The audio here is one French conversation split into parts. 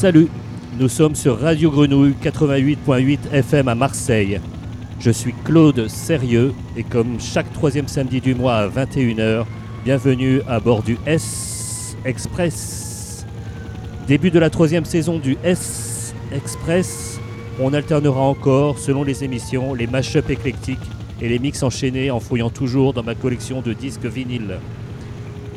Salut, nous sommes sur Radio Grenouille 88.8 FM à Marseille. Je suis Claude Sérieux et comme chaque troisième samedi du mois à 21h, bienvenue à bord du S Express. Début de la troisième saison du S Express, on alternera encore, selon les émissions, les mash-ups éclectiques et les mix enchaînés en fouillant toujours dans ma collection de disques vinyles.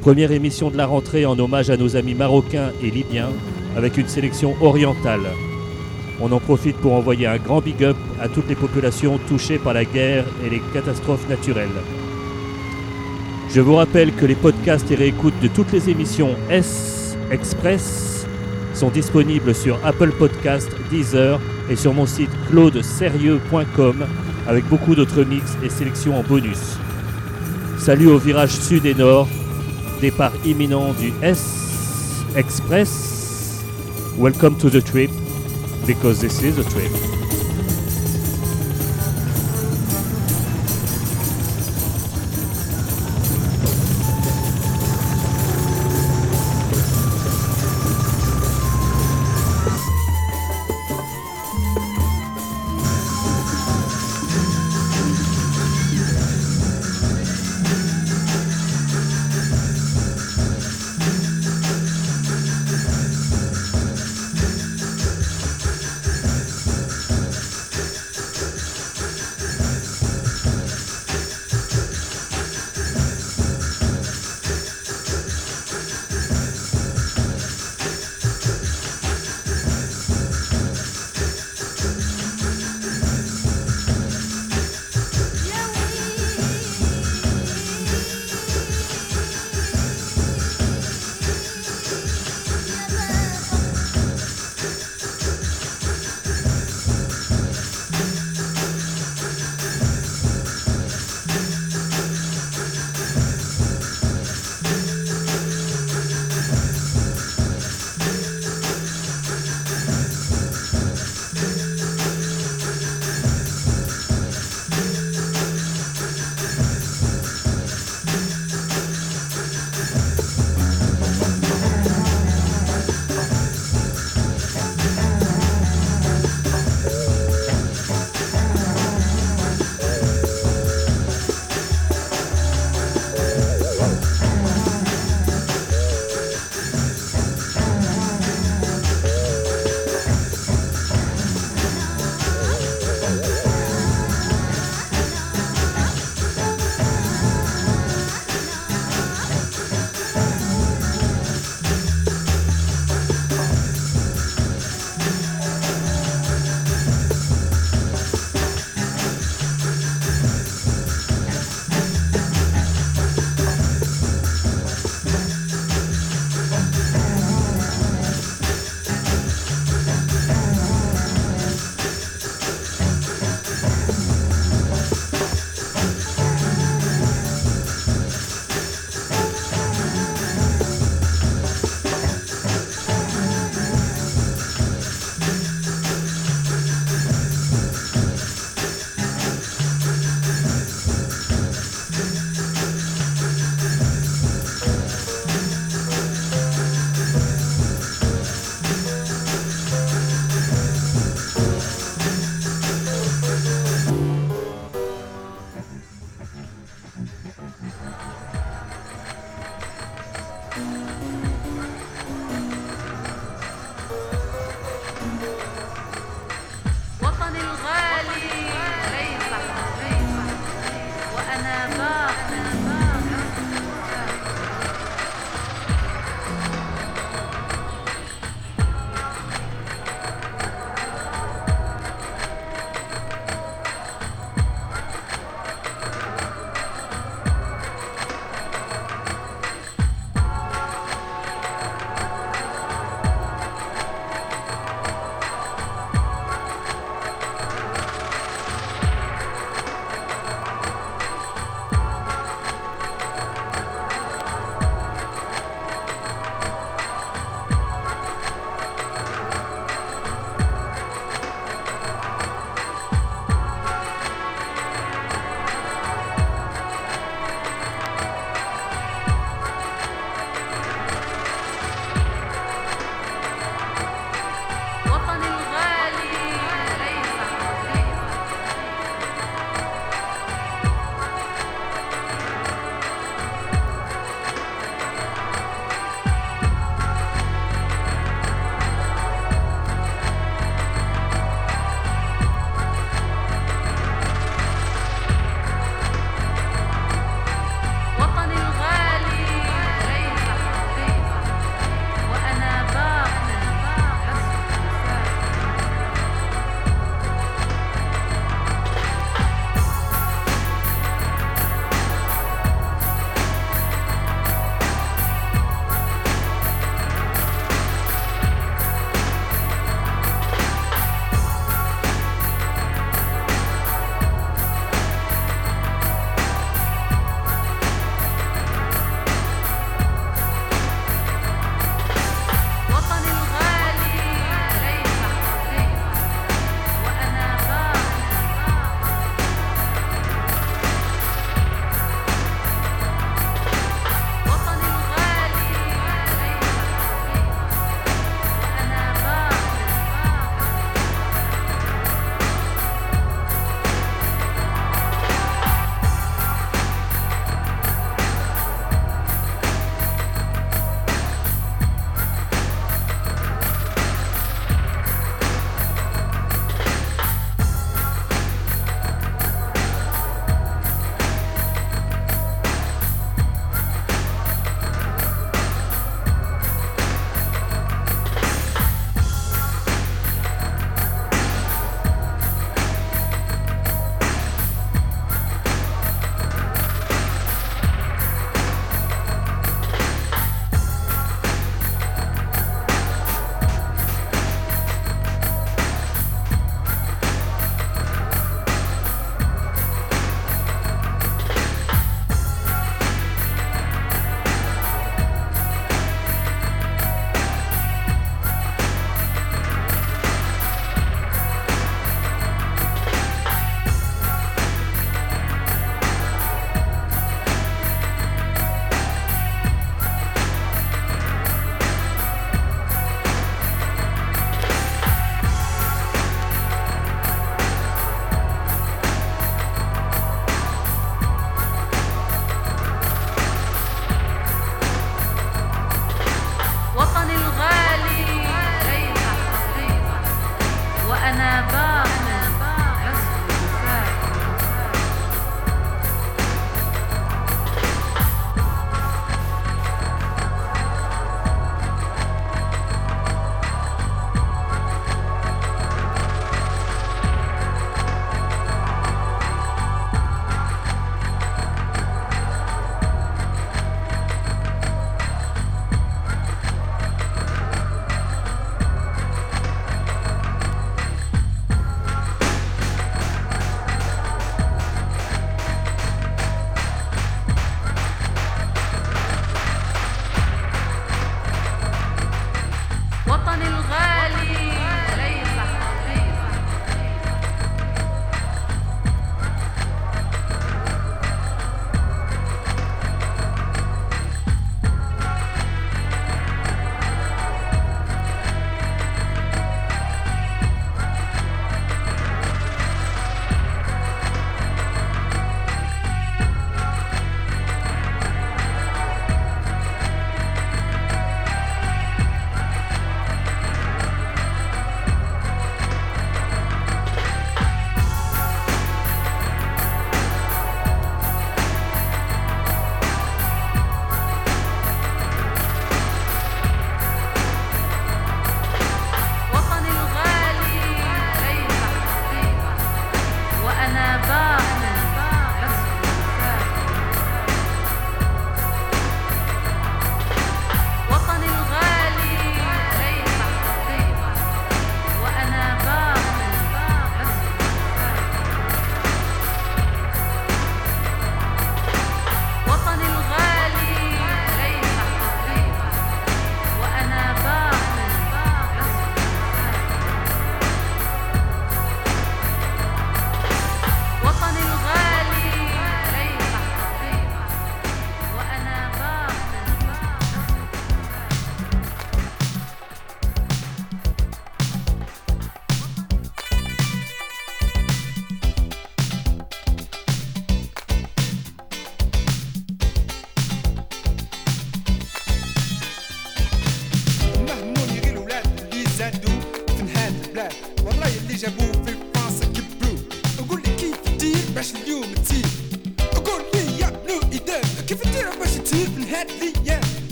Première émission de la rentrée en hommage à nos amis marocains et libyens avec une sélection orientale. On en profite pour envoyer un grand big up à toutes les populations touchées par la guerre et les catastrophes naturelles. Je vous rappelle que les podcasts et réécoutes de toutes les émissions S Express sont disponibles sur Apple Podcasts, Deezer et sur mon site claudesérieux.com avec beaucoup d'autres mix et sélections en bonus. Salut au virage sud et nord, départ imminent du S Express. Welcome to the trip, because this is a trip.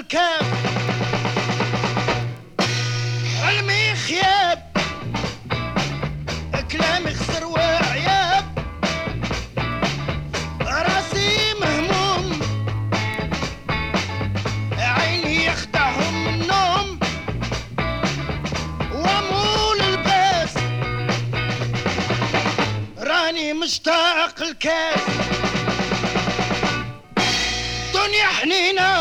الكاب علمي خياب كلامي خسر وعياب. راسي مهموم. عيني يخدعهم النوم. وامول الباس. راني مشتاق الكاس. دنيا حنينة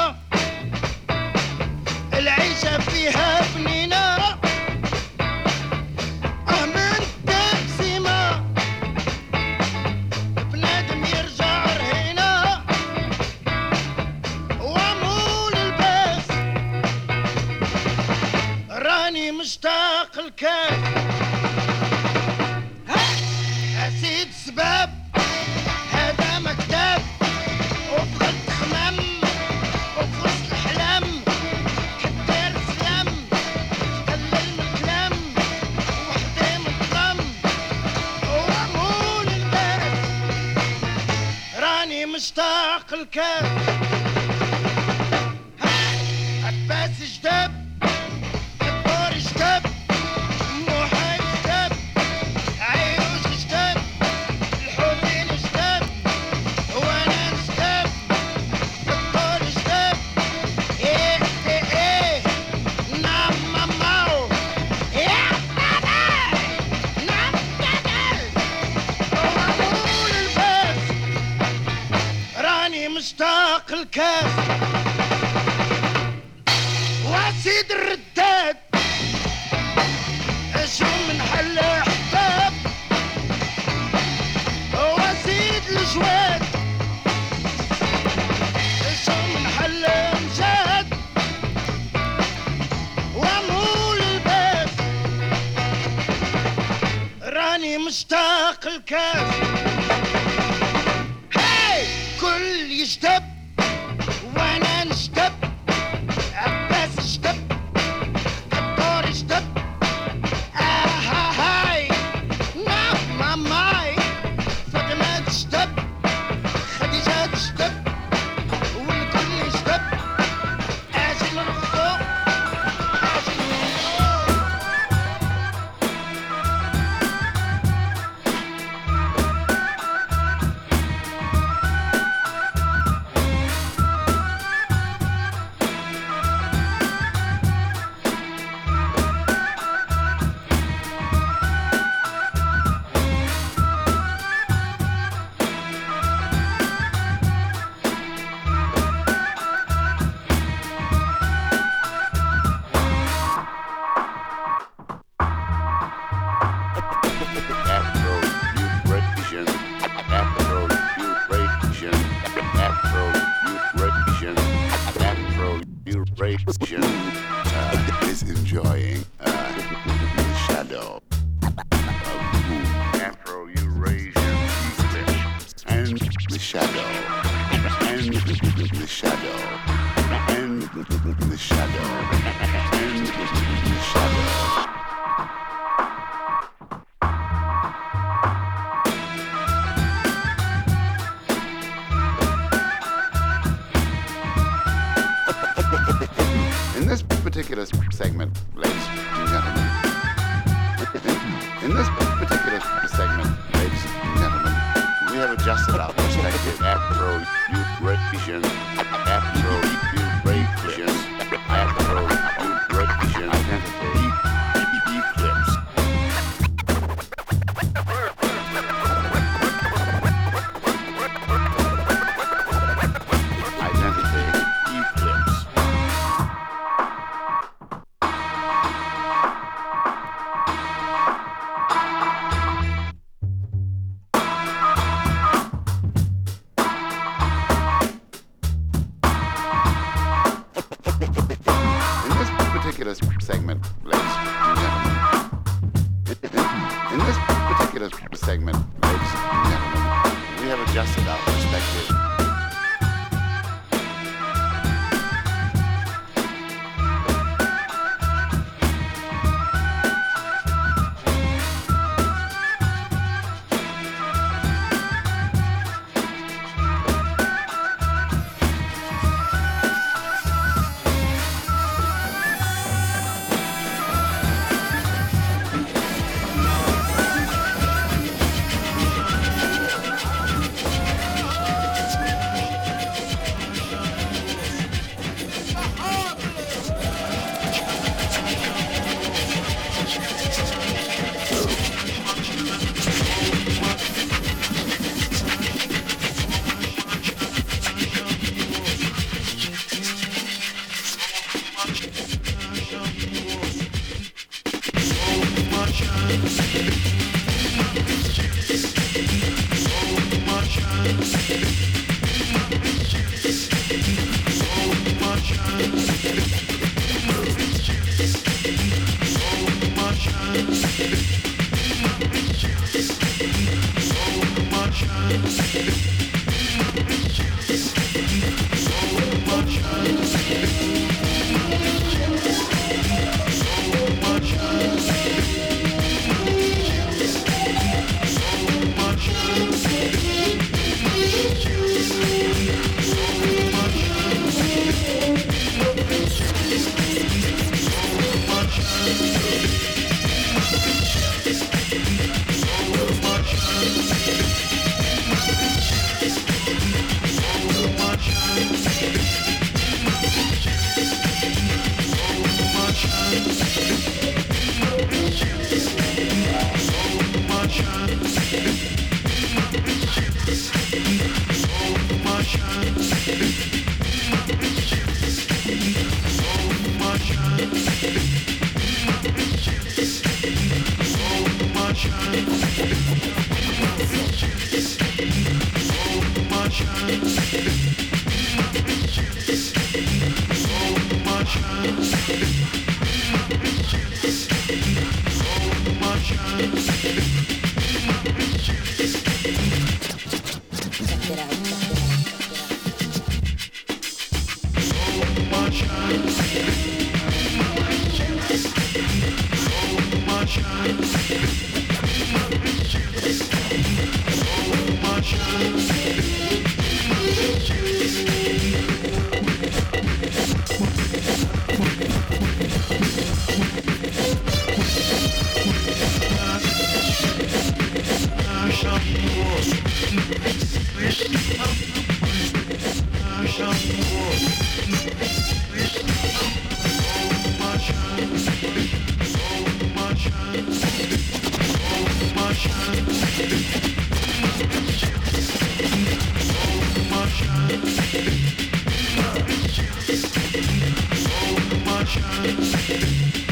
Sessions.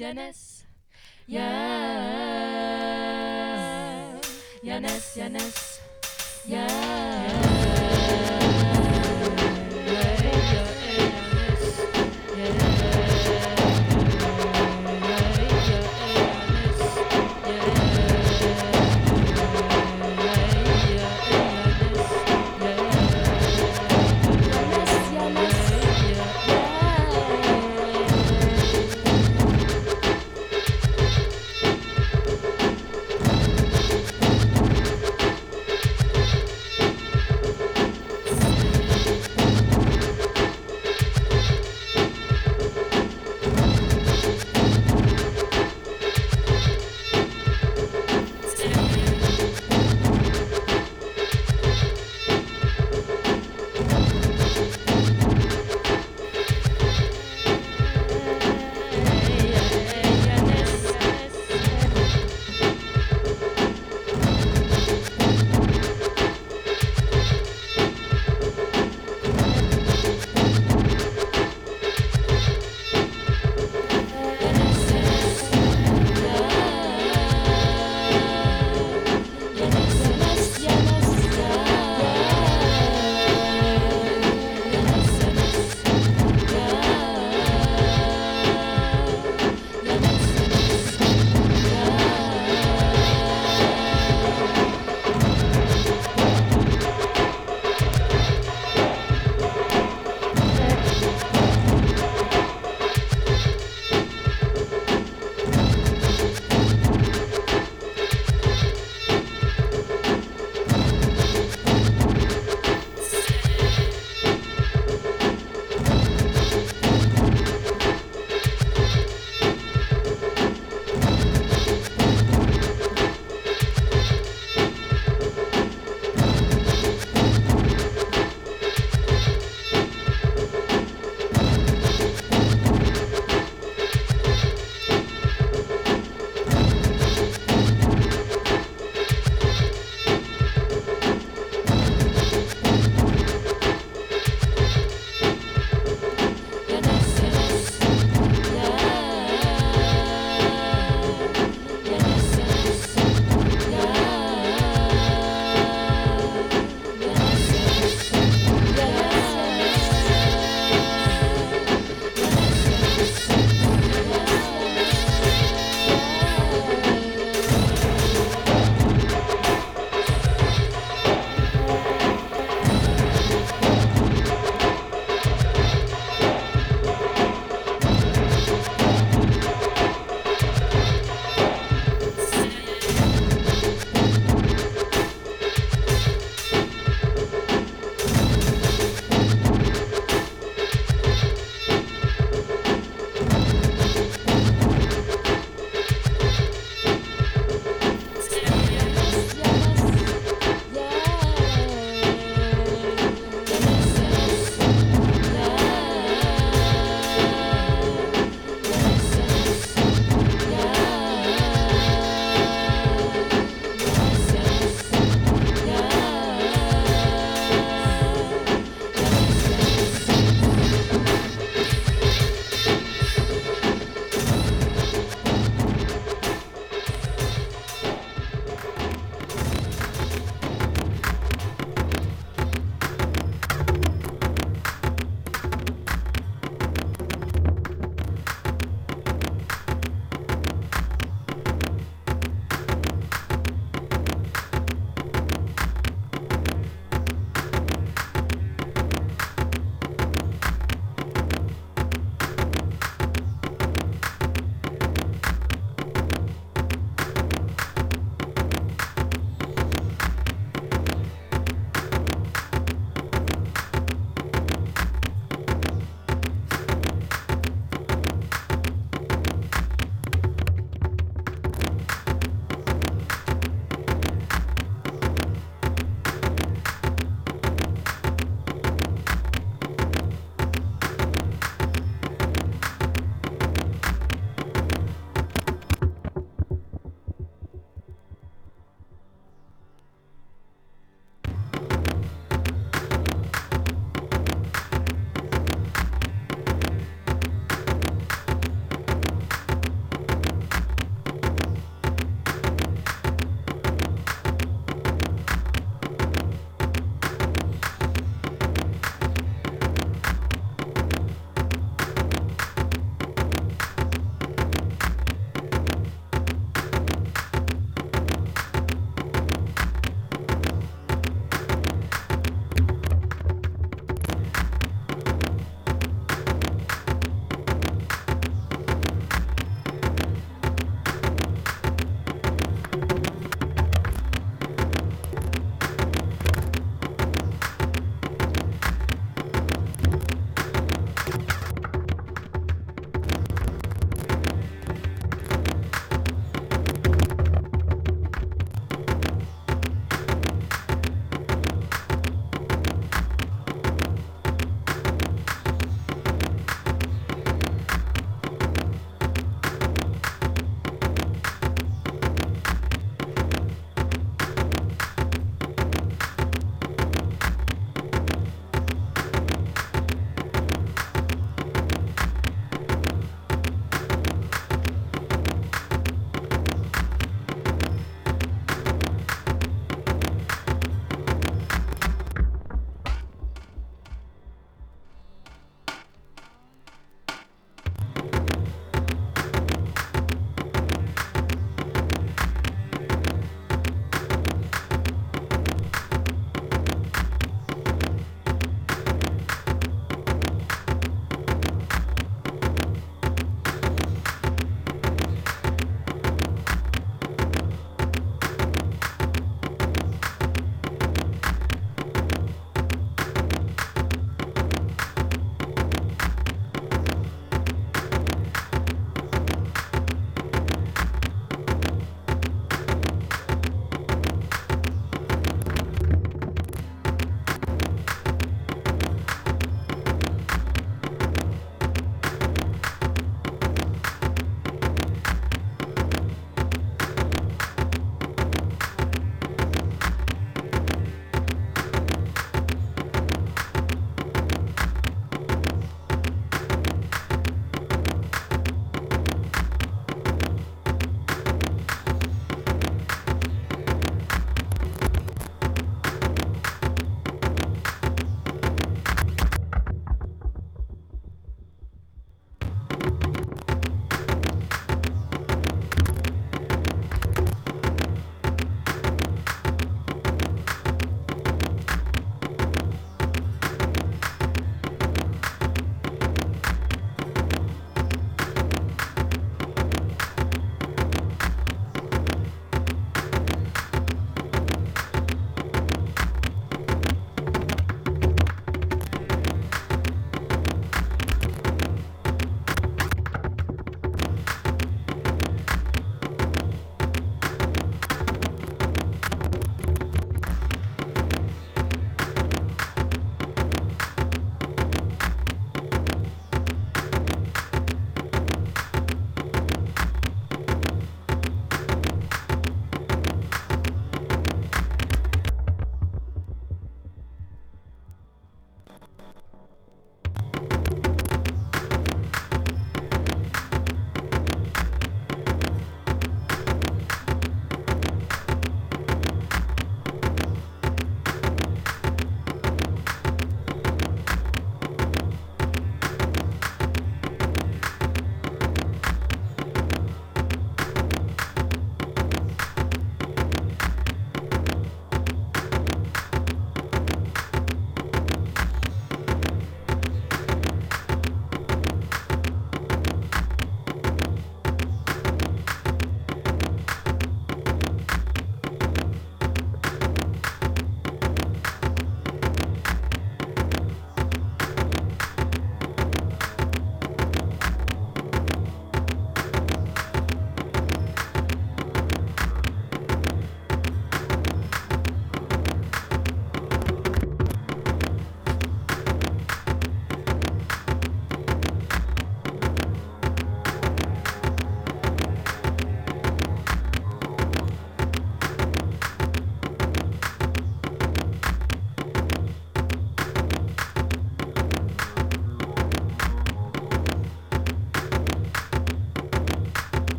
Yanes. Yes. Yanes, Yanes.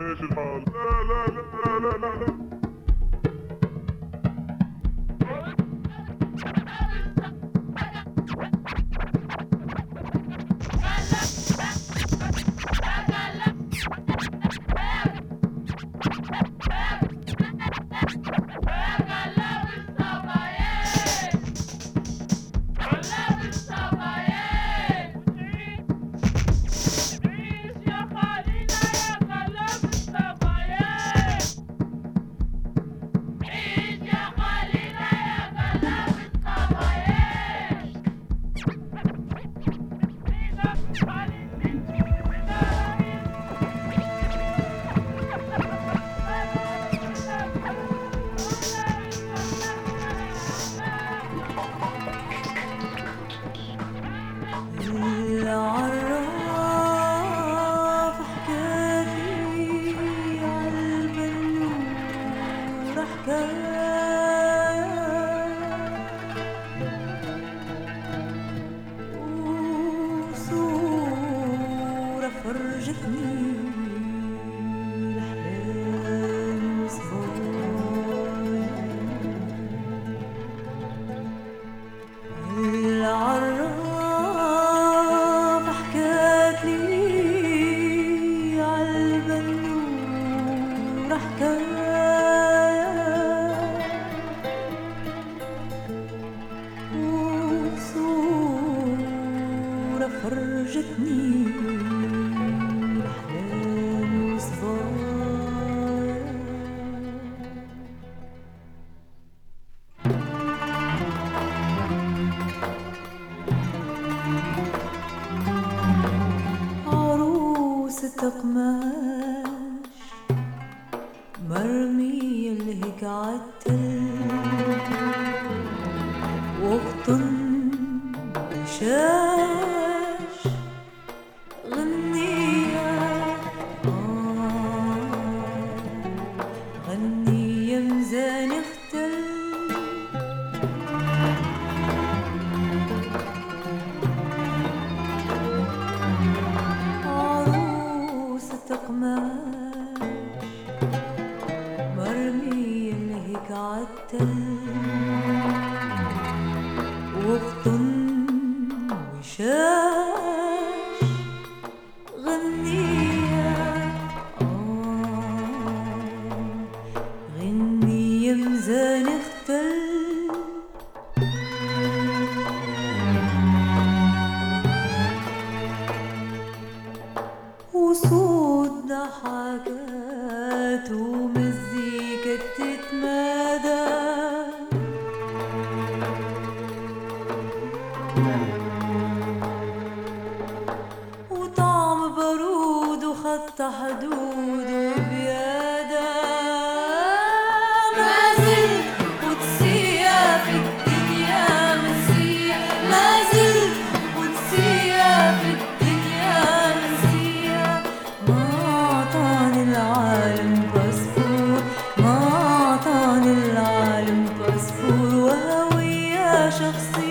Neyse sağ olun. وهوية